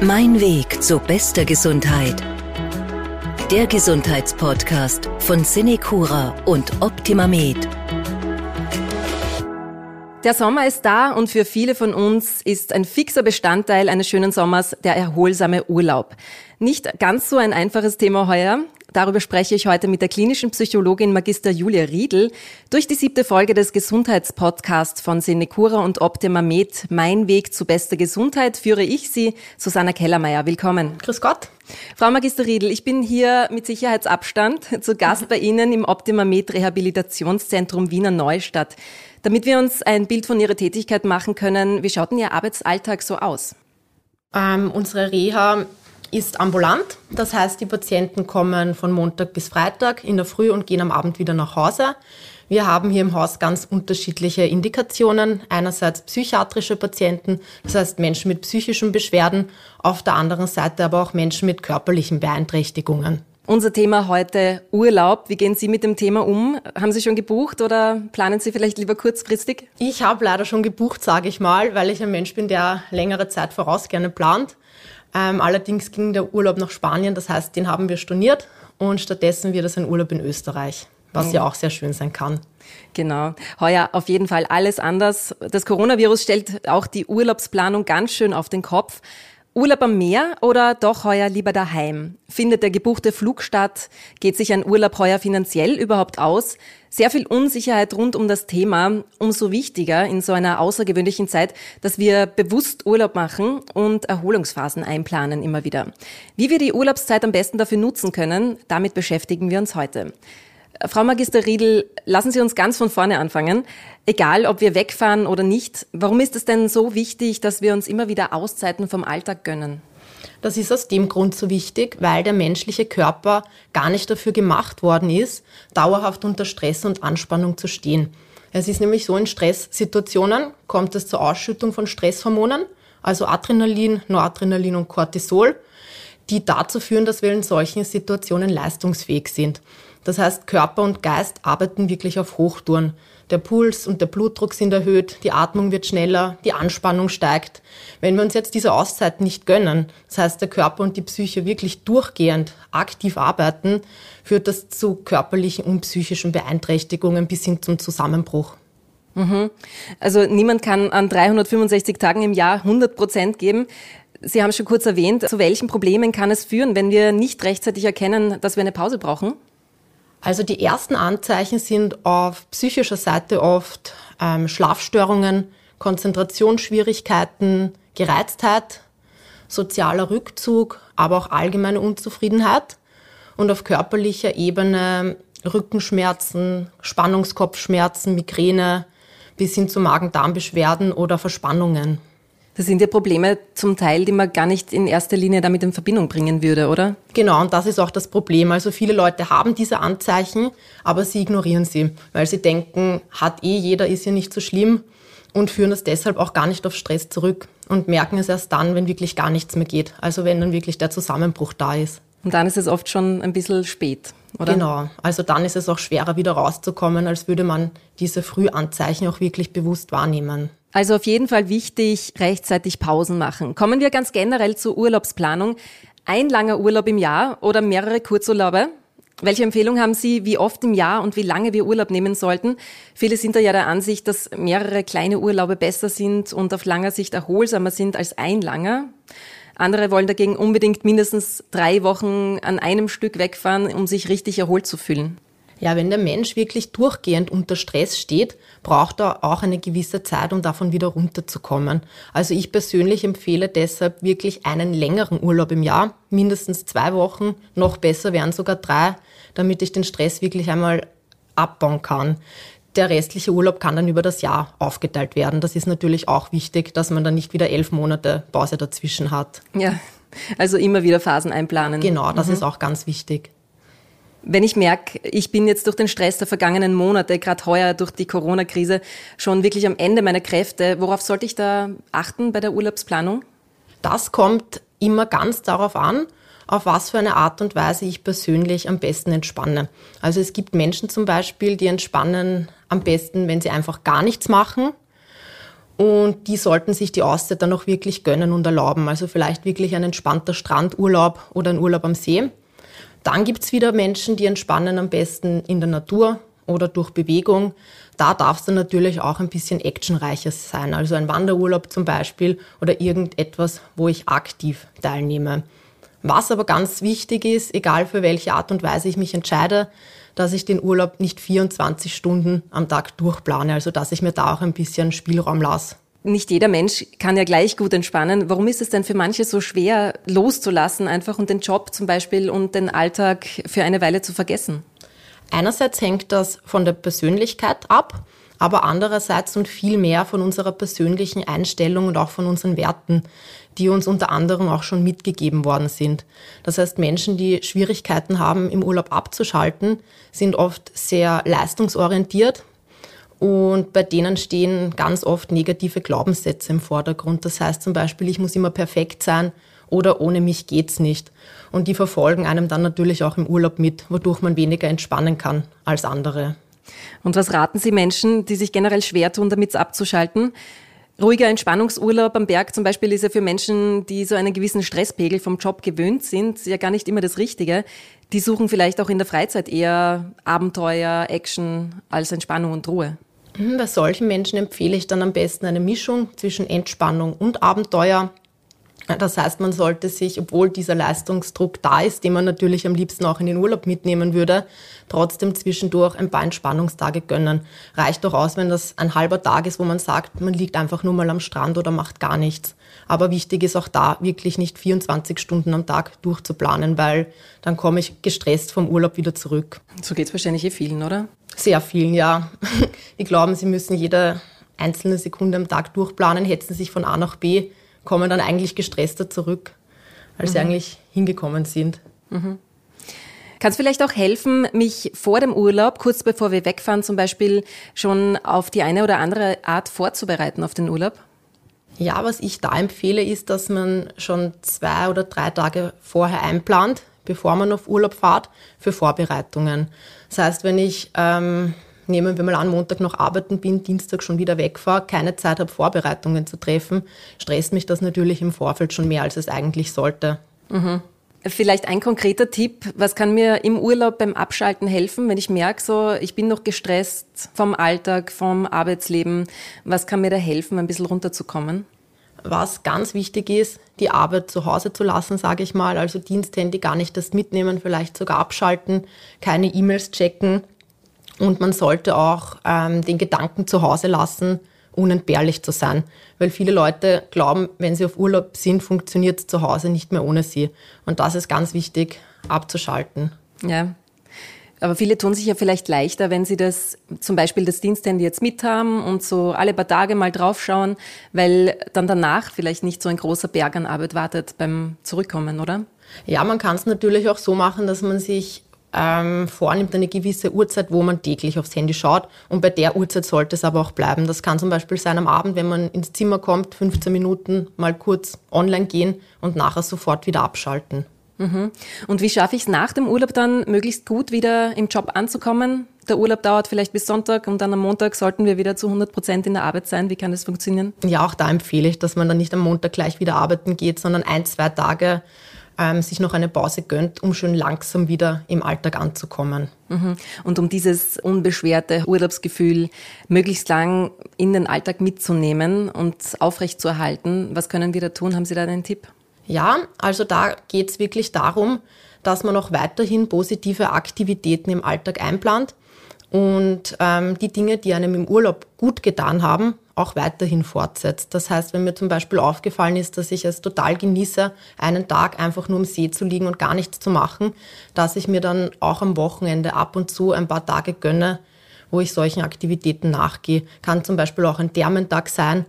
Mein Weg zu bester Gesundheit. Der Gesundheitspodcast von Cinecura und OptimaMed. Der Sommer ist da und für viele von uns ist ein fixer Bestandteil eines schönen Sommers der erholsame Urlaub. Nicht ganz so ein einfaches Thema heuer. Darüber spreche ich heute mit der klinischen Psychologin Magister Julia Riedl durch die siebte Folge des Gesundheitspodcasts von Senecura und Optima Med. Mein Weg zu bester Gesundheit führe ich Sie, Susanna Kellermeier. Willkommen. Grüß Gott. Frau Magister Riedl, ich bin hier mit Sicherheitsabstand zu Gast bei Ihnen im Optima Med Rehabilitationszentrum Wiener Neustadt. Damit wir uns ein Bild von Ihrer Tätigkeit machen können, wie schaut denn Ihr Arbeitsalltag so aus? Ähm, unsere Reha ist ambulant. Das heißt, die Patienten kommen von Montag bis Freitag in der Früh und gehen am Abend wieder nach Hause. Wir haben hier im Haus ganz unterschiedliche Indikationen. Einerseits psychiatrische Patienten, das heißt Menschen mit psychischen Beschwerden, auf der anderen Seite aber auch Menschen mit körperlichen Beeinträchtigungen. Unser Thema heute Urlaub. Wie gehen Sie mit dem Thema um? Haben Sie schon gebucht oder planen Sie vielleicht lieber kurzfristig? Ich habe leider schon gebucht, sage ich mal, weil ich ein Mensch bin, der längere Zeit voraus gerne plant. Ähm, allerdings ging der Urlaub nach Spanien, das heißt, den haben wir storniert und stattdessen wird es ein Urlaub in Österreich, was mhm. ja auch sehr schön sein kann. Genau. Heuer auf jeden Fall alles anders. Das Coronavirus stellt auch die Urlaubsplanung ganz schön auf den Kopf. Urlaub am Meer oder doch heuer lieber daheim? Findet der gebuchte Flug statt? Geht sich ein Urlaub heuer finanziell überhaupt aus? Sehr viel Unsicherheit rund um das Thema. Umso wichtiger in so einer außergewöhnlichen Zeit, dass wir bewusst Urlaub machen und Erholungsphasen einplanen immer wieder. Wie wir die Urlaubszeit am besten dafür nutzen können, damit beschäftigen wir uns heute. Frau Magister Riedl, lassen Sie uns ganz von vorne anfangen. Egal, ob wir wegfahren oder nicht, warum ist es denn so wichtig, dass wir uns immer wieder Auszeiten vom Alltag gönnen? Das ist aus dem Grund so wichtig, weil der menschliche Körper gar nicht dafür gemacht worden ist, dauerhaft unter Stress und Anspannung zu stehen. Es ist nämlich so, in Stresssituationen kommt es zur Ausschüttung von Stresshormonen, also Adrenalin, Noradrenalin und Cortisol, die dazu führen, dass wir in solchen Situationen leistungsfähig sind. Das heißt, Körper und Geist arbeiten wirklich auf Hochtouren. Der Puls und der Blutdruck sind erhöht, die Atmung wird schneller, die Anspannung steigt. Wenn wir uns jetzt diese Auszeit nicht gönnen, das heißt, der Körper und die Psyche wirklich durchgehend aktiv arbeiten, führt das zu körperlichen und psychischen Beeinträchtigungen bis hin zum Zusammenbruch. Mhm. Also niemand kann an 365 Tagen im Jahr 100 Prozent geben. Sie haben schon kurz erwähnt, zu welchen Problemen kann es führen, wenn wir nicht rechtzeitig erkennen, dass wir eine Pause brauchen? Also die ersten Anzeichen sind auf psychischer Seite oft ähm, Schlafstörungen, Konzentrationsschwierigkeiten, Gereiztheit, sozialer Rückzug, aber auch allgemeine Unzufriedenheit und auf körperlicher Ebene Rückenschmerzen, Spannungskopfschmerzen, Migräne bis hin zu Magen-Darm-Beschwerden oder Verspannungen. Das sind ja Probleme zum Teil, die man gar nicht in erster Linie damit in Verbindung bringen würde, oder? Genau, und das ist auch das Problem. Also viele Leute haben diese Anzeichen, aber sie ignorieren sie, weil sie denken, hat eh jeder, ist ja nicht so schlimm und führen das deshalb auch gar nicht auf Stress zurück und merken es erst dann, wenn wirklich gar nichts mehr geht. Also wenn dann wirklich der Zusammenbruch da ist. Und dann ist es oft schon ein bisschen spät, oder? Genau. Also dann ist es auch schwerer wieder rauszukommen, als würde man diese Frühanzeichen auch wirklich bewusst wahrnehmen. Also auf jeden Fall wichtig, rechtzeitig Pausen machen. Kommen wir ganz generell zur Urlaubsplanung. Ein langer Urlaub im Jahr oder mehrere Kurzurlaube? Welche Empfehlung haben Sie, wie oft im Jahr und wie lange wir Urlaub nehmen sollten? Viele sind da ja der Ansicht, dass mehrere kleine Urlaube besser sind und auf langer Sicht erholsamer sind als ein langer. Andere wollen dagegen unbedingt mindestens drei Wochen an einem Stück wegfahren, um sich richtig erholt zu fühlen. Ja, wenn der Mensch wirklich durchgehend unter Stress steht, braucht er auch eine gewisse Zeit, um davon wieder runterzukommen. Also ich persönlich empfehle deshalb wirklich einen längeren Urlaub im Jahr, mindestens zwei Wochen, noch besser wären sogar drei, damit ich den Stress wirklich einmal abbauen kann. Der restliche Urlaub kann dann über das Jahr aufgeteilt werden. Das ist natürlich auch wichtig, dass man dann nicht wieder elf Monate Pause dazwischen hat. Ja, also immer wieder Phasen einplanen. Genau, das mhm. ist auch ganz wichtig. Wenn ich merke, ich bin jetzt durch den Stress der vergangenen Monate, gerade heuer durch die Corona-Krise, schon wirklich am Ende meiner Kräfte, worauf sollte ich da achten bei der Urlaubsplanung? Das kommt immer ganz darauf an, auf was für eine Art und Weise ich persönlich am besten entspanne. Also es gibt Menschen zum Beispiel, die entspannen am besten, wenn sie einfach gar nichts machen. Und die sollten sich die Auszeit dann auch wirklich gönnen und erlauben. Also vielleicht wirklich ein entspannter Strandurlaub oder ein Urlaub am See. Dann gibt's wieder Menschen, die entspannen am besten in der Natur oder durch Bewegung. Da darf es dann natürlich auch ein bisschen actionreicher sein. Also ein Wanderurlaub zum Beispiel oder irgendetwas, wo ich aktiv teilnehme. Was aber ganz wichtig ist, egal für welche Art und Weise ich mich entscheide, dass ich den Urlaub nicht 24 Stunden am Tag durchplane, also dass ich mir da auch ein bisschen Spielraum lasse. Nicht jeder Mensch kann ja gleich gut entspannen. Warum ist es denn für manche so schwer, loszulassen einfach und den Job zum Beispiel und den Alltag für eine Weile zu vergessen? Einerseits hängt das von der Persönlichkeit ab, aber andererseits und viel mehr von unserer persönlichen Einstellung und auch von unseren Werten, die uns unter anderem auch schon mitgegeben worden sind. Das heißt, Menschen, die Schwierigkeiten haben, im Urlaub abzuschalten, sind oft sehr leistungsorientiert und bei denen stehen ganz oft negative Glaubenssätze im Vordergrund. Das heißt zum Beispiel, ich muss immer perfekt sein oder ohne mich geht's nicht. Und die verfolgen einem dann natürlich auch im Urlaub mit, wodurch man weniger entspannen kann als andere. Und was raten Sie Menschen, die sich generell schwer tun, damit abzuschalten? Ruhiger Entspannungsurlaub am Berg zum Beispiel ist ja für Menschen, die so einen gewissen Stresspegel vom Job gewöhnt sind, ja gar nicht immer das Richtige. Die suchen vielleicht auch in der Freizeit eher Abenteuer, Action als Entspannung und Ruhe. Mhm, bei solchen Menschen empfehle ich dann am besten eine Mischung zwischen Entspannung und Abenteuer. Das heißt, man sollte sich, obwohl dieser Leistungsdruck da ist, den man natürlich am liebsten auch in den Urlaub mitnehmen würde, trotzdem zwischendurch ein paar Entspannungstage gönnen. Reicht doch aus, wenn das ein halber Tag ist, wo man sagt, man liegt einfach nur mal am Strand oder macht gar nichts. Aber wichtig ist auch da, wirklich nicht 24 Stunden am Tag durchzuplanen, weil dann komme ich gestresst vom Urlaub wieder zurück. So geht es wahrscheinlich eh vielen, oder? Sehr vielen, ja. Die glauben, sie müssen jede einzelne Sekunde am Tag durchplanen, hetzen sich von A nach B kommen dann eigentlich gestresster zurück, als mhm. sie eigentlich hingekommen sind. Mhm. Kann es vielleicht auch helfen, mich vor dem Urlaub, kurz bevor wir wegfahren zum Beispiel, schon auf die eine oder andere Art vorzubereiten auf den Urlaub? Ja, was ich da empfehle, ist, dass man schon zwei oder drei Tage vorher einplant, bevor man auf Urlaub fährt, für Vorbereitungen. Das heißt, wenn ich ähm, nehmen wir mal an, Montag noch arbeiten bin, Dienstag schon wieder wegfahre, keine Zeit habe, Vorbereitungen zu treffen, stresst mich das natürlich im Vorfeld schon mehr, als es eigentlich sollte. Mhm. Vielleicht ein konkreter Tipp, was kann mir im Urlaub beim Abschalten helfen, wenn ich merke, so, ich bin noch gestresst vom Alltag, vom Arbeitsleben, was kann mir da helfen, ein bisschen runterzukommen? Was ganz wichtig ist, die Arbeit zu Hause zu lassen, sage ich mal, also Diensthandy gar nicht das mitnehmen, vielleicht sogar abschalten, keine E-Mails checken, und man sollte auch ähm, den Gedanken zu Hause lassen, unentbehrlich zu sein. Weil viele Leute glauben, wenn sie auf Urlaub sind, funktioniert es zu Hause nicht mehr ohne sie. Und das ist ganz wichtig, abzuschalten. Ja. Aber viele tun sich ja vielleicht leichter, wenn sie das, zum Beispiel das Diensthandy jetzt mit haben und so alle paar Tage mal draufschauen, weil dann danach vielleicht nicht so ein großer Berg an Arbeit wartet beim Zurückkommen, oder? Ja, man kann es natürlich auch so machen, dass man sich ähm, vornimmt eine gewisse Uhrzeit, wo man täglich aufs Handy schaut. Und bei der Uhrzeit sollte es aber auch bleiben. Das kann zum Beispiel sein am Abend, wenn man ins Zimmer kommt, 15 Minuten mal kurz online gehen und nachher sofort wieder abschalten. Mhm. Und wie schaffe ich es nach dem Urlaub dann möglichst gut wieder im Job anzukommen? Der Urlaub dauert vielleicht bis Sonntag und dann am Montag sollten wir wieder zu 100 Prozent in der Arbeit sein. Wie kann das funktionieren? Ja, auch da empfehle ich, dass man dann nicht am Montag gleich wieder arbeiten geht, sondern ein, zwei Tage ähm, sich noch eine Pause gönnt, um schön langsam wieder im Alltag anzukommen. Mhm. Und um dieses unbeschwerte Urlaubsgefühl möglichst lang in den Alltag mitzunehmen und aufrechtzuerhalten, was können wir da tun? Haben Sie da einen Tipp? Ja, also da geht es wirklich darum, dass man auch weiterhin positive Aktivitäten im Alltag einplant und ähm, die Dinge, die einem im Urlaub gut getan haben, auch weiterhin fortsetzt. Das heißt, wenn mir zum Beispiel aufgefallen ist, dass ich es total genieße, einen Tag einfach nur am See zu liegen und gar nichts zu machen, dass ich mir dann auch am Wochenende ab und zu ein paar Tage gönne, wo ich solchen Aktivitäten nachgehe. Kann zum Beispiel auch ein Thermentag sein.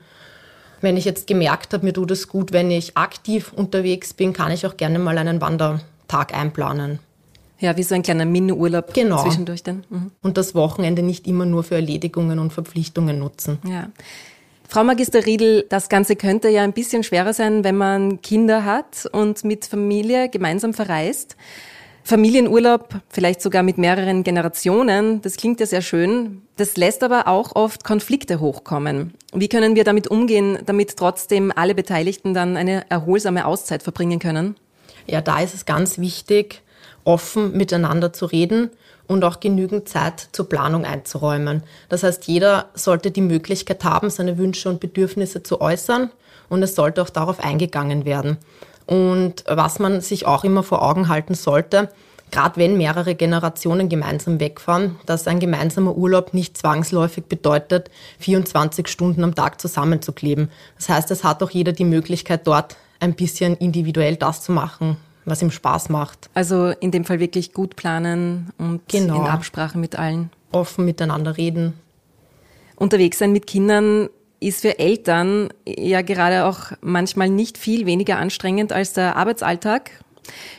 Wenn ich jetzt gemerkt habe, mir tut es gut, wenn ich aktiv unterwegs bin, kann ich auch gerne mal einen Wandertag einplanen. Ja, wie so ein kleiner Mini-Urlaub genau. zwischendurch dann. Mhm. Und das Wochenende nicht immer nur für Erledigungen und Verpflichtungen nutzen. Ja. Frau Magister Riedel, das Ganze könnte ja ein bisschen schwerer sein, wenn man Kinder hat und mit Familie gemeinsam verreist. Familienurlaub, vielleicht sogar mit mehreren Generationen, das klingt ja sehr schön. Das lässt aber auch oft Konflikte hochkommen. Wie können wir damit umgehen, damit trotzdem alle Beteiligten dann eine erholsame Auszeit verbringen können? Ja, da ist es ganz wichtig, offen miteinander zu reden und auch genügend Zeit zur Planung einzuräumen. Das heißt, jeder sollte die Möglichkeit haben, seine Wünsche und Bedürfnisse zu äußern und es sollte auch darauf eingegangen werden. Und was man sich auch immer vor Augen halten sollte, gerade wenn mehrere Generationen gemeinsam wegfahren, dass ein gemeinsamer Urlaub nicht zwangsläufig bedeutet, 24 Stunden am Tag zusammenzukleben. Das heißt, es hat auch jeder die Möglichkeit, dort ein bisschen individuell das zu machen, was ihm Spaß macht. Also in dem Fall wirklich gut planen und genau. in Absprache mit allen. Offen miteinander reden. Unterwegs sein mit Kindern ist für Eltern ja gerade auch manchmal nicht viel weniger anstrengend als der Arbeitsalltag.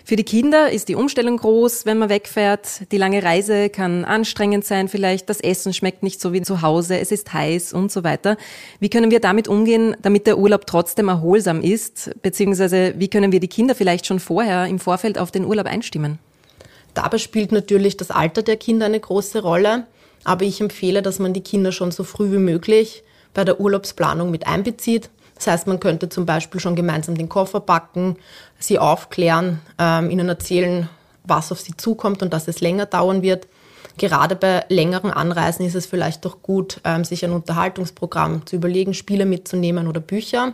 Für die Kinder ist die Umstellung groß, wenn man wegfährt. Die lange Reise kann anstrengend sein vielleicht. Das Essen schmeckt nicht so wie zu Hause. Es ist heiß und so weiter. Wie können wir damit umgehen, damit der Urlaub trotzdem erholsam ist? Beziehungsweise wie können wir die Kinder vielleicht schon vorher im Vorfeld auf den Urlaub einstimmen? Dabei spielt natürlich das Alter der Kinder eine große Rolle. Aber ich empfehle, dass man die Kinder schon so früh wie möglich bei der Urlaubsplanung mit einbezieht. Das heißt, man könnte zum Beispiel schon gemeinsam den Koffer packen, sie aufklären, ähm, ihnen erzählen, was auf sie zukommt und dass es länger dauern wird. Gerade bei längeren Anreisen ist es vielleicht doch gut, ähm, sich ein Unterhaltungsprogramm zu überlegen, Spiele mitzunehmen oder Bücher.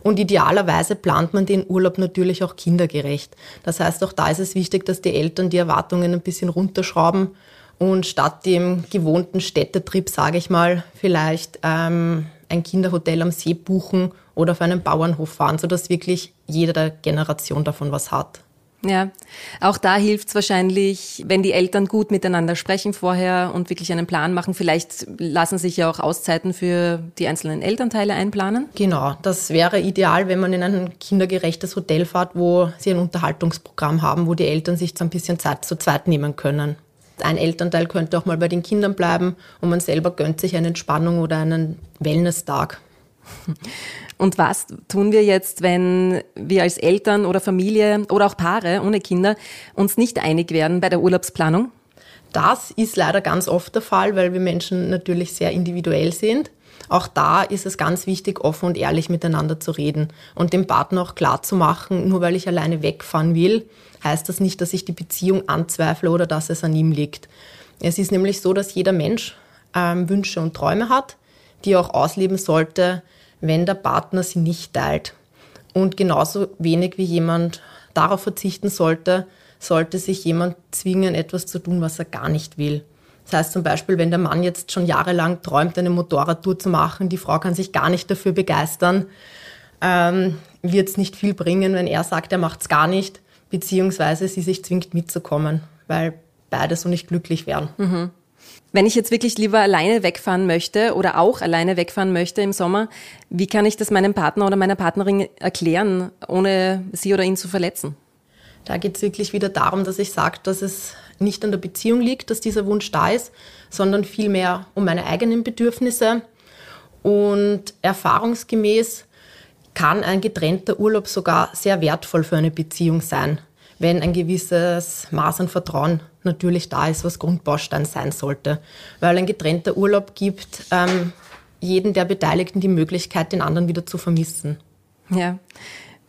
Und idealerweise plant man den Urlaub natürlich auch kindergerecht. Das heißt, auch da ist es wichtig, dass die Eltern die Erwartungen ein bisschen runterschrauben und statt dem gewohnten Städtetrip, sage ich mal, vielleicht ähm, ein Kinderhotel am See buchen oder auf einen Bauernhof fahren, sodass wirklich jede Generation davon was hat. Ja, auch da hilft es wahrscheinlich, wenn die Eltern gut miteinander sprechen vorher und wirklich einen Plan machen. Vielleicht lassen sich ja auch Auszeiten für die einzelnen Elternteile einplanen. Genau, das wäre ideal, wenn man in ein kindergerechtes Hotel fährt, wo sie ein Unterhaltungsprogramm haben, wo die Eltern sich so ein bisschen Zeit zu zweit nehmen können. Ein Elternteil könnte auch mal bei den Kindern bleiben und man selber gönnt sich eine Entspannung oder einen Wellness-Tag. Und was tun wir jetzt, wenn wir als Eltern oder Familie oder auch Paare ohne Kinder uns nicht einig werden bei der Urlaubsplanung? Das ist leider ganz oft der Fall, weil wir Menschen natürlich sehr individuell sind. Auch da ist es ganz wichtig, offen und ehrlich miteinander zu reden und dem Partner auch klar zu machen, nur weil ich alleine wegfahren will, heißt das nicht, dass ich die Beziehung anzweifle oder dass es an ihm liegt. Es ist nämlich so, dass jeder Mensch ähm, Wünsche und Träume hat, die er auch ausleben sollte, wenn der Partner sie nicht teilt. Und genauso wenig wie jemand darauf verzichten sollte, sollte sich jemand zwingen, etwas zu tun, was er gar nicht will. Das heißt zum Beispiel, wenn der Mann jetzt schon jahrelang träumt, eine Motorradtour zu machen, die Frau kann sich gar nicht dafür begeistern, ähm, wird es nicht viel bringen, wenn er sagt, er macht es gar nicht, beziehungsweise sie sich zwingt mitzukommen, weil beide so nicht glücklich wären. Mhm. Wenn ich jetzt wirklich lieber alleine wegfahren möchte oder auch alleine wegfahren möchte im Sommer, wie kann ich das meinem Partner oder meiner Partnerin erklären, ohne sie oder ihn zu verletzen? Da geht es wirklich wieder darum, dass ich sage, dass es nicht an der Beziehung liegt, dass dieser Wunsch da ist, sondern vielmehr um meine eigenen Bedürfnisse. Und erfahrungsgemäß kann ein getrennter Urlaub sogar sehr wertvoll für eine Beziehung sein, wenn ein gewisses Maß an Vertrauen natürlich da ist, was Grundbaustein sein sollte. Weil ein getrennter Urlaub gibt ähm, jeden der Beteiligten die Möglichkeit, den anderen wieder zu vermissen. Ja.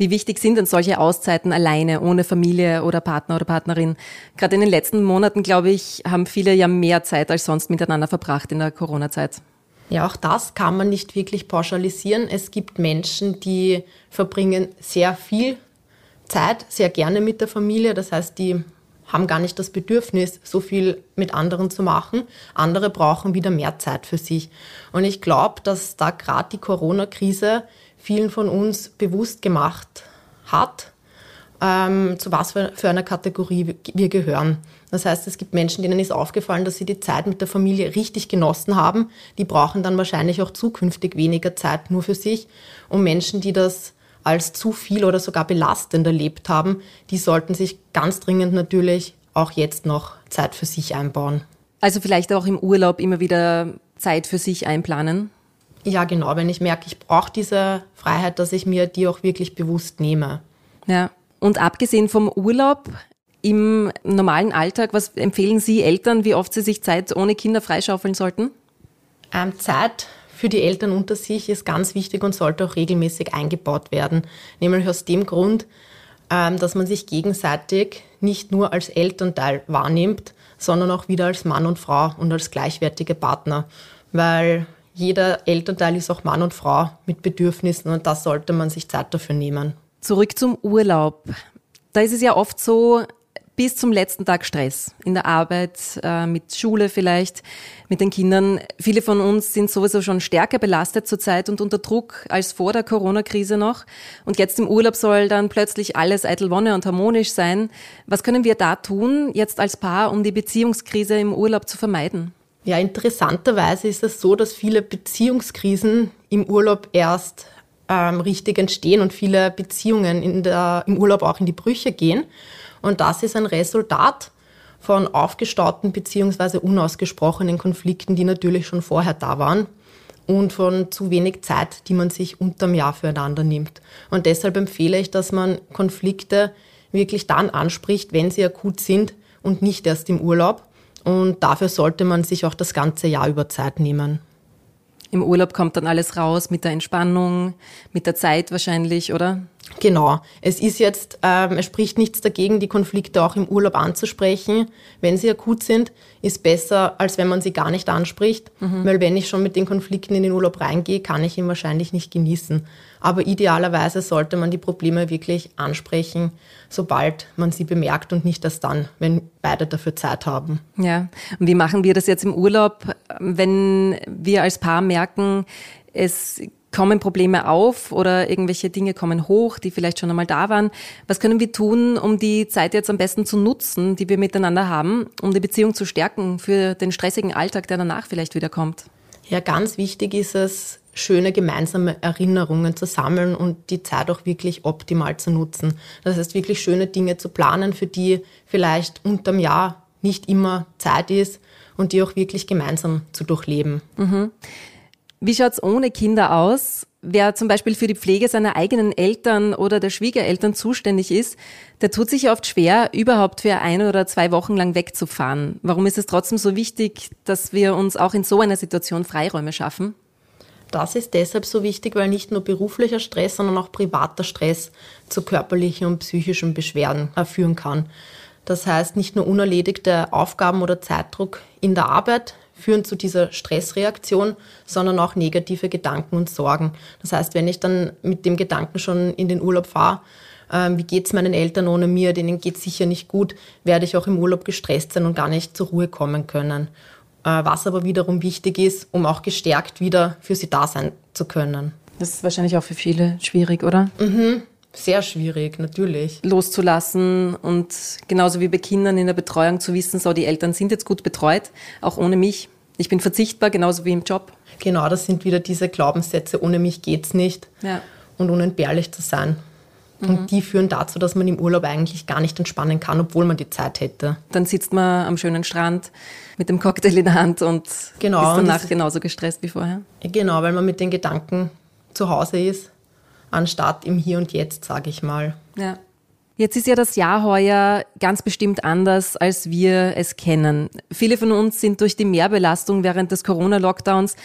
Wie wichtig sind denn solche Auszeiten alleine, ohne Familie oder Partner oder Partnerin? Gerade in den letzten Monaten, glaube ich, haben viele ja mehr Zeit als sonst miteinander verbracht in der Corona-Zeit. Ja, auch das kann man nicht wirklich pauschalisieren. Es gibt Menschen, die verbringen sehr viel Zeit, sehr gerne mit der Familie. Das heißt, die haben gar nicht das Bedürfnis, so viel mit anderen zu machen. Andere brauchen wieder mehr Zeit für sich. Und ich glaube, dass da gerade die Corona-Krise vielen von uns bewusst gemacht hat, ähm, zu was für, für einer Kategorie wir gehören. Das heißt, es gibt Menschen, denen ist aufgefallen, dass sie die Zeit mit der Familie richtig genossen haben. Die brauchen dann wahrscheinlich auch zukünftig weniger Zeit nur für sich. Und Menschen, die das als zu viel oder sogar belastend erlebt haben, die sollten sich ganz dringend natürlich auch jetzt noch Zeit für sich einbauen. Also vielleicht auch im Urlaub immer wieder Zeit für sich einplanen? Ja, genau, wenn ich merke, ich brauche diese Freiheit, dass ich mir die auch wirklich bewusst nehme. Ja, und abgesehen vom Urlaub, im normalen Alltag? Was empfehlen Sie Eltern, wie oft sie sich Zeit ohne Kinder freischaufeln sollten? Ähm, Zeit für die Eltern unter sich ist ganz wichtig und sollte auch regelmäßig eingebaut werden. Nämlich aus dem Grund, ähm, dass man sich gegenseitig nicht nur als Elternteil wahrnimmt, sondern auch wieder als Mann und Frau und als gleichwertige Partner. Weil jeder Elternteil ist auch Mann und Frau mit Bedürfnissen und da sollte man sich Zeit dafür nehmen. Zurück zum Urlaub. Da ist es ja oft so, bis zum letzten Tag Stress in der Arbeit, äh, mit Schule vielleicht, mit den Kindern. Viele von uns sind sowieso schon stärker belastet zurzeit und unter Druck als vor der Corona-Krise noch. Und jetzt im Urlaub soll dann plötzlich alles eitel Wonne und harmonisch sein. Was können wir da tun, jetzt als Paar, um die Beziehungskrise im Urlaub zu vermeiden? Ja, interessanterweise ist es so, dass viele Beziehungskrisen im Urlaub erst ähm, richtig entstehen und viele Beziehungen der, im Urlaub auch in die Brüche gehen. Und das ist ein Resultat von aufgestauten bzw. unausgesprochenen Konflikten, die natürlich schon vorher da waren und von zu wenig Zeit, die man sich unterm Jahr füreinander nimmt. Und deshalb empfehle ich, dass man Konflikte wirklich dann anspricht, wenn sie akut sind und nicht erst im Urlaub. Und dafür sollte man sich auch das ganze Jahr über Zeit nehmen. Im Urlaub kommt dann alles raus mit der Entspannung, mit der Zeit wahrscheinlich, oder? Genau. Es ist jetzt, ähm, es spricht nichts dagegen, die Konflikte auch im Urlaub anzusprechen. Wenn sie akut sind, ist besser, als wenn man sie gar nicht anspricht. Mhm. Weil wenn ich schon mit den Konflikten in den Urlaub reingehe, kann ich ihn wahrscheinlich nicht genießen. Aber idealerweise sollte man die Probleme wirklich ansprechen, sobald man sie bemerkt und nicht erst dann, wenn beide dafür Zeit haben. Ja. Und wie machen wir das jetzt im Urlaub, wenn wir als Paar merken, es kommen Probleme auf oder irgendwelche Dinge kommen hoch, die vielleicht schon einmal da waren. Was können wir tun, um die Zeit jetzt am besten zu nutzen, die wir miteinander haben, um die Beziehung zu stärken für den stressigen Alltag, der danach vielleicht wieder kommt? Ja, ganz wichtig ist es, schöne gemeinsame Erinnerungen zu sammeln und die Zeit auch wirklich optimal zu nutzen. Das heißt, wirklich schöne Dinge zu planen, für die vielleicht unterm Jahr nicht immer Zeit ist und die auch wirklich gemeinsam zu durchleben. Mhm. Wie schaut's ohne Kinder aus? Wer zum Beispiel für die Pflege seiner eigenen Eltern oder der Schwiegereltern zuständig ist, der tut sich oft schwer, überhaupt für ein oder zwei Wochen lang wegzufahren. Warum ist es trotzdem so wichtig, dass wir uns auch in so einer Situation Freiräume schaffen? Das ist deshalb so wichtig, weil nicht nur beruflicher Stress, sondern auch privater Stress zu körperlichen und psychischen Beschwerden führen kann. Das heißt, nicht nur unerledigte Aufgaben oder Zeitdruck in der Arbeit führen zu dieser Stressreaktion, sondern auch negative Gedanken und Sorgen. Das heißt, wenn ich dann mit dem Gedanken schon in den Urlaub fahre, ähm, wie geht es meinen Eltern ohne mir, denen geht es sicher nicht gut, werde ich auch im Urlaub gestresst sein und gar nicht zur Ruhe kommen können. Äh, was aber wiederum wichtig ist, um auch gestärkt wieder für sie da sein zu können. Das ist wahrscheinlich auch für viele schwierig, oder? Mhm. Sehr schwierig, natürlich. Loszulassen und genauso wie bei Kindern in der Betreuung zu wissen, so die Eltern sind jetzt gut betreut, auch ohne mich. Ich bin verzichtbar, genauso wie im Job. Genau, das sind wieder diese Glaubenssätze, ohne mich geht's nicht. Ja. Und unentbehrlich zu sein. Mhm. Und die führen dazu, dass man im Urlaub eigentlich gar nicht entspannen kann, obwohl man die Zeit hätte. Dann sitzt man am schönen Strand mit dem Cocktail in der Hand und genau, ist danach genauso gestresst wie vorher. Genau, weil man mit den Gedanken zu Hause ist anstatt im Hier und Jetzt, sage ich mal. Ja. Jetzt ist ja das Jahr heuer ganz bestimmt anders, als wir es kennen. Viele von uns sind durch die Mehrbelastung während des Corona-Lockdowns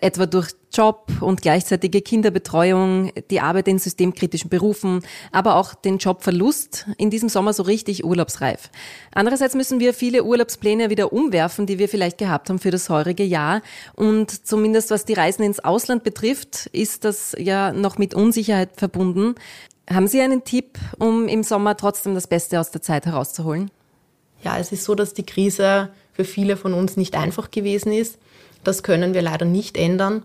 etwa durch Job und gleichzeitige Kinderbetreuung, die Arbeit in systemkritischen Berufen, aber auch den Jobverlust in diesem Sommer so richtig urlaubsreif. Andererseits müssen wir viele Urlaubspläne wieder umwerfen, die wir vielleicht gehabt haben für das heurige Jahr. Und zumindest was die Reisen ins Ausland betrifft, ist das ja noch mit Unsicherheit verbunden. Haben Sie einen Tipp, um im Sommer trotzdem das Beste aus der Zeit herauszuholen? Ja, es ist so, dass die Krise für viele von uns nicht einfach gewesen ist. Das können wir leider nicht ändern.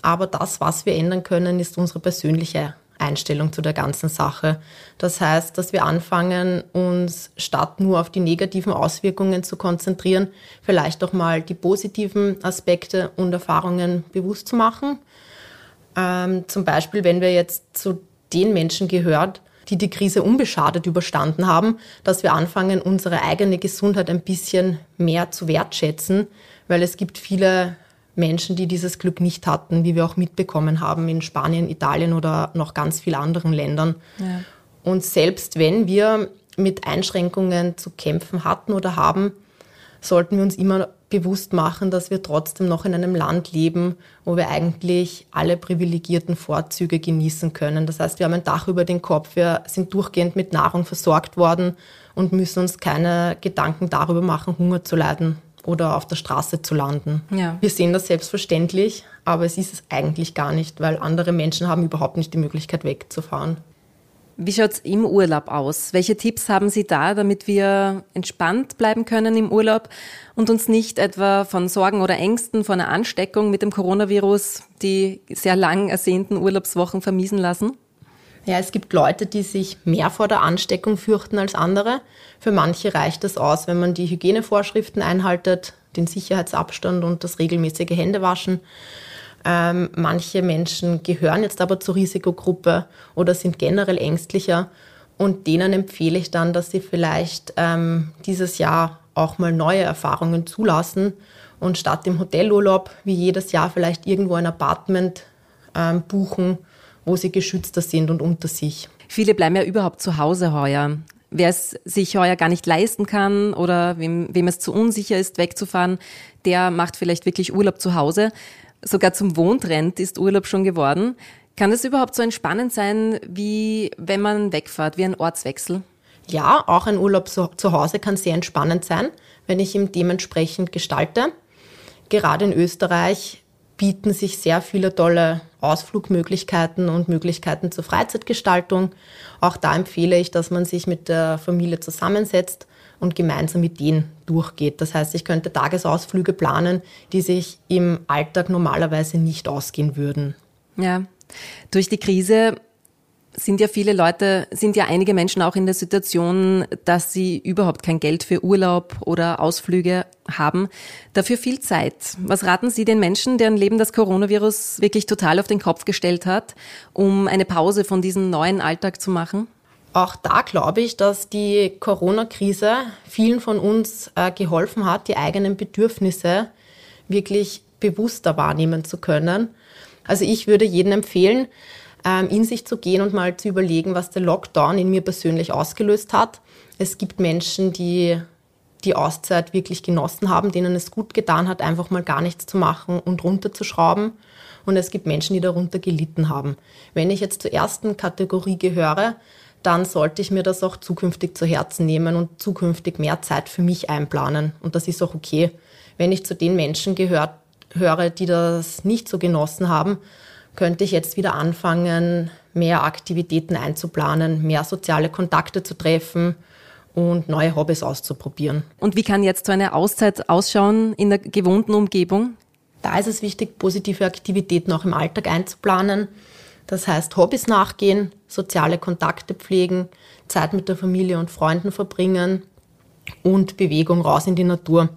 Aber das, was wir ändern können, ist unsere persönliche Einstellung zu der ganzen Sache. Das heißt, dass wir anfangen, uns statt nur auf die negativen Auswirkungen zu konzentrieren, vielleicht auch mal die positiven Aspekte und Erfahrungen bewusst zu machen. Ähm, zum Beispiel, wenn wir jetzt zu den Menschen gehört, die die Krise unbeschadet überstanden haben, dass wir anfangen, unsere eigene Gesundheit ein bisschen mehr zu wertschätzen, weil es gibt viele Menschen, die dieses Glück nicht hatten, wie wir auch mitbekommen haben in Spanien, Italien oder noch ganz vielen anderen Ländern. Ja. Und selbst wenn wir mit Einschränkungen zu kämpfen hatten oder haben, sollten wir uns immer bewusst machen, dass wir trotzdem noch in einem Land leben, wo wir eigentlich alle privilegierten Vorzüge genießen können. Das heißt, wir haben ein Dach über den Kopf, wir sind durchgehend mit Nahrung versorgt worden und müssen uns keine Gedanken darüber machen, Hunger zu leiden oder auf der Straße zu landen. Ja. Wir sehen das selbstverständlich, aber es ist es eigentlich gar nicht, weil andere Menschen haben überhaupt nicht die Möglichkeit wegzufahren. Wie schaut es im Urlaub aus? Welche Tipps haben Sie da, damit wir entspannt bleiben können im Urlaub und uns nicht etwa von Sorgen oder Ängsten vor einer Ansteckung mit dem Coronavirus die sehr lang ersehnten Urlaubswochen vermiesen lassen? Ja, es gibt Leute, die sich mehr vor der Ansteckung fürchten als andere. Für manche reicht es aus, wenn man die Hygienevorschriften einhaltet, den Sicherheitsabstand und das regelmäßige Händewaschen. Ähm, manche Menschen gehören jetzt aber zur Risikogruppe oder sind generell ängstlicher. Und denen empfehle ich dann, dass sie vielleicht ähm, dieses Jahr auch mal neue Erfahrungen zulassen und statt im Hotelurlaub wie jedes Jahr vielleicht irgendwo ein Apartment ähm, buchen, wo sie geschützter sind und unter sich. Viele bleiben ja überhaupt zu Hause heuer. Wer es sich heuer gar nicht leisten kann oder wem, wem es zu unsicher ist, wegzufahren, der macht vielleicht wirklich Urlaub zu Hause sogar zum Wohntrend ist Urlaub schon geworden. Kann es überhaupt so entspannend sein, wie wenn man wegfährt, wie ein Ortswechsel? Ja, auch ein Urlaub zu, zu Hause kann sehr entspannend sein, wenn ich ihn dementsprechend gestalte. Gerade in Österreich bieten sich sehr viele tolle Ausflugmöglichkeiten und Möglichkeiten zur Freizeitgestaltung. Auch da empfehle ich, dass man sich mit der Familie zusammensetzt und gemeinsam Ideen durchgeht. Das heißt, ich könnte Tagesausflüge planen, die sich im Alltag normalerweise nicht ausgehen würden. Ja, durch die Krise sind ja viele Leute, sind ja einige Menschen auch in der Situation, dass sie überhaupt kein Geld für Urlaub oder Ausflüge haben. Dafür viel Zeit. Was raten Sie den Menschen, deren Leben das Coronavirus wirklich total auf den Kopf gestellt hat, um eine Pause von diesem neuen Alltag zu machen? Auch da glaube ich, dass die Corona-Krise vielen von uns äh, geholfen hat, die eigenen Bedürfnisse wirklich bewusster wahrnehmen zu können. Also ich würde jedem empfehlen, ähm, in sich zu gehen und mal zu überlegen, was der Lockdown in mir persönlich ausgelöst hat. Es gibt Menschen, die die Auszeit wirklich genossen haben, denen es gut getan hat, einfach mal gar nichts zu machen und runterzuschrauben. Und es gibt Menschen, die darunter gelitten haben. Wenn ich jetzt zur ersten Kategorie gehöre, dann sollte ich mir das auch zukünftig zu Herzen nehmen und zukünftig mehr Zeit für mich einplanen. Und das ist auch okay. Wenn ich zu den Menschen gehört, höre, die das nicht so genossen haben, könnte ich jetzt wieder anfangen, mehr Aktivitäten einzuplanen, mehr soziale Kontakte zu treffen und neue Hobbys auszuprobieren. Und wie kann jetzt so eine Auszeit ausschauen in der gewohnten Umgebung? Da ist es wichtig, positive Aktivitäten auch im Alltag einzuplanen. Das heißt, Hobbys nachgehen, soziale Kontakte pflegen, Zeit mit der Familie und Freunden verbringen und Bewegung raus in die Natur.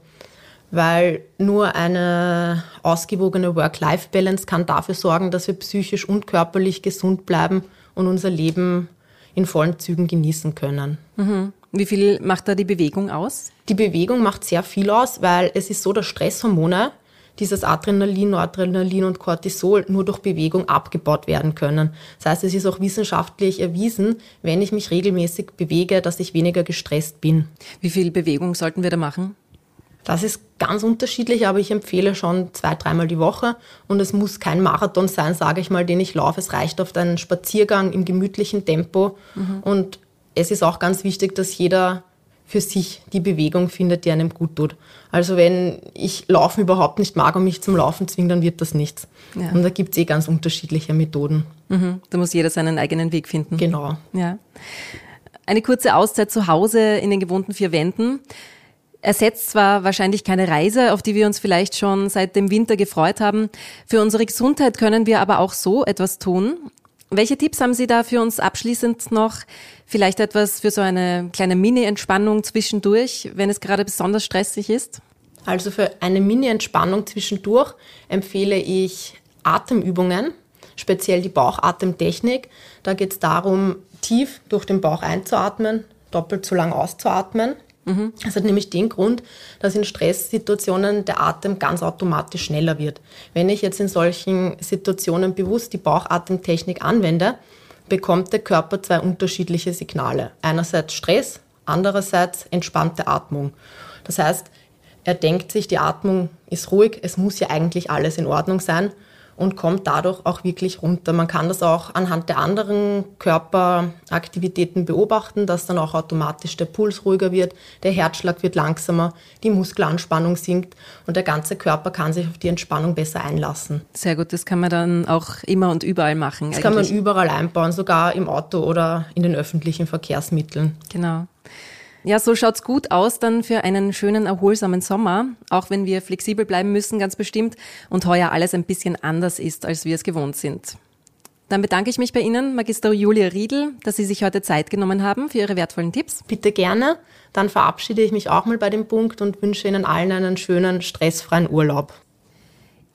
Weil nur eine ausgewogene Work-Life-Balance kann dafür sorgen, dass wir psychisch und körperlich gesund bleiben und unser Leben in vollen Zügen genießen können. Mhm. Wie viel macht da die Bewegung aus? Die Bewegung macht sehr viel aus, weil es ist so, dass Stresshormone dieses Adrenalin, Noradrenalin und Cortisol nur durch Bewegung abgebaut werden können. Das heißt, es ist auch wissenschaftlich erwiesen, wenn ich mich regelmäßig bewege, dass ich weniger gestresst bin. Wie viel Bewegung sollten wir da machen? Das ist ganz unterschiedlich, aber ich empfehle schon zwei, dreimal die Woche. Und es muss kein Marathon sein, sage ich mal, den ich laufe. Es reicht oft ein Spaziergang im gemütlichen Tempo. Mhm. Und es ist auch ganz wichtig, dass jeder für sich die Bewegung findet, die einem gut tut. Also wenn ich Laufen überhaupt nicht mag und mich zum Laufen zwinge, dann wird das nichts. Ja. Und da gibt es eh ganz unterschiedliche Methoden. Mhm. Da muss jeder seinen eigenen Weg finden. Genau. Ja. Eine kurze Auszeit zu Hause in den gewohnten vier Wänden ersetzt zwar wahrscheinlich keine Reise, auf die wir uns vielleicht schon seit dem Winter gefreut haben. Für unsere Gesundheit können wir aber auch so etwas tun. Welche Tipps haben Sie da für uns abschließend noch? Vielleicht etwas für so eine kleine Mini-Entspannung zwischendurch, wenn es gerade besonders stressig ist? Also für eine Mini-Entspannung zwischendurch empfehle ich Atemübungen, speziell die Bauchatemtechnik. Da geht es darum, tief durch den Bauch einzuatmen, doppelt so lang auszuatmen. Mhm. Das hat nämlich den Grund, dass in Stresssituationen der Atem ganz automatisch schneller wird. Wenn ich jetzt in solchen Situationen bewusst die Bauchatemtechnik anwende, bekommt der Körper zwei unterschiedliche Signale. Einerseits Stress andererseits entspannte Atmung. Das heißt, er denkt sich, die Atmung ist ruhig, es muss ja eigentlich alles in Ordnung sein und kommt dadurch auch wirklich runter. Man kann das auch anhand der anderen Körperaktivitäten beobachten, dass dann auch automatisch der Puls ruhiger wird, der Herzschlag wird langsamer, die Muskelanspannung sinkt und der ganze Körper kann sich auf die Entspannung besser einlassen. Sehr gut, das kann man dann auch immer und überall machen. Das eigentlich. kann man überall einbauen, sogar im Auto oder in den öffentlichen Verkehrsmitteln. Genau. Ja, so schaut's gut aus dann für einen schönen, erholsamen Sommer, auch wenn wir flexibel bleiben müssen, ganz bestimmt, und heuer alles ein bisschen anders ist, als wir es gewohnt sind. Dann bedanke ich mich bei Ihnen, Magister Julia Riedel, dass Sie sich heute Zeit genommen haben für Ihre wertvollen Tipps. Bitte gerne. Dann verabschiede ich mich auch mal bei dem Punkt und wünsche Ihnen allen einen schönen, stressfreien Urlaub.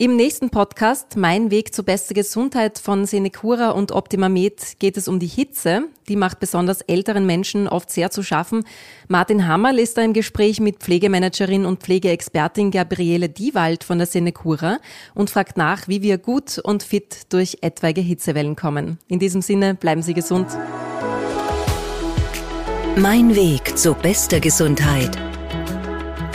Im nächsten Podcast Mein Weg zur beste Gesundheit von Senecura und Optima Med geht es um die Hitze. Die macht besonders älteren Menschen oft sehr zu schaffen. Martin Hammerl ist da im Gespräch mit Pflegemanagerin und Pflegeexpertin Gabriele Diewald von der Senecura und fragt nach, wie wir gut und fit durch etwaige Hitzewellen kommen. In diesem Sinne, bleiben Sie gesund. Mein Weg zur bester Gesundheit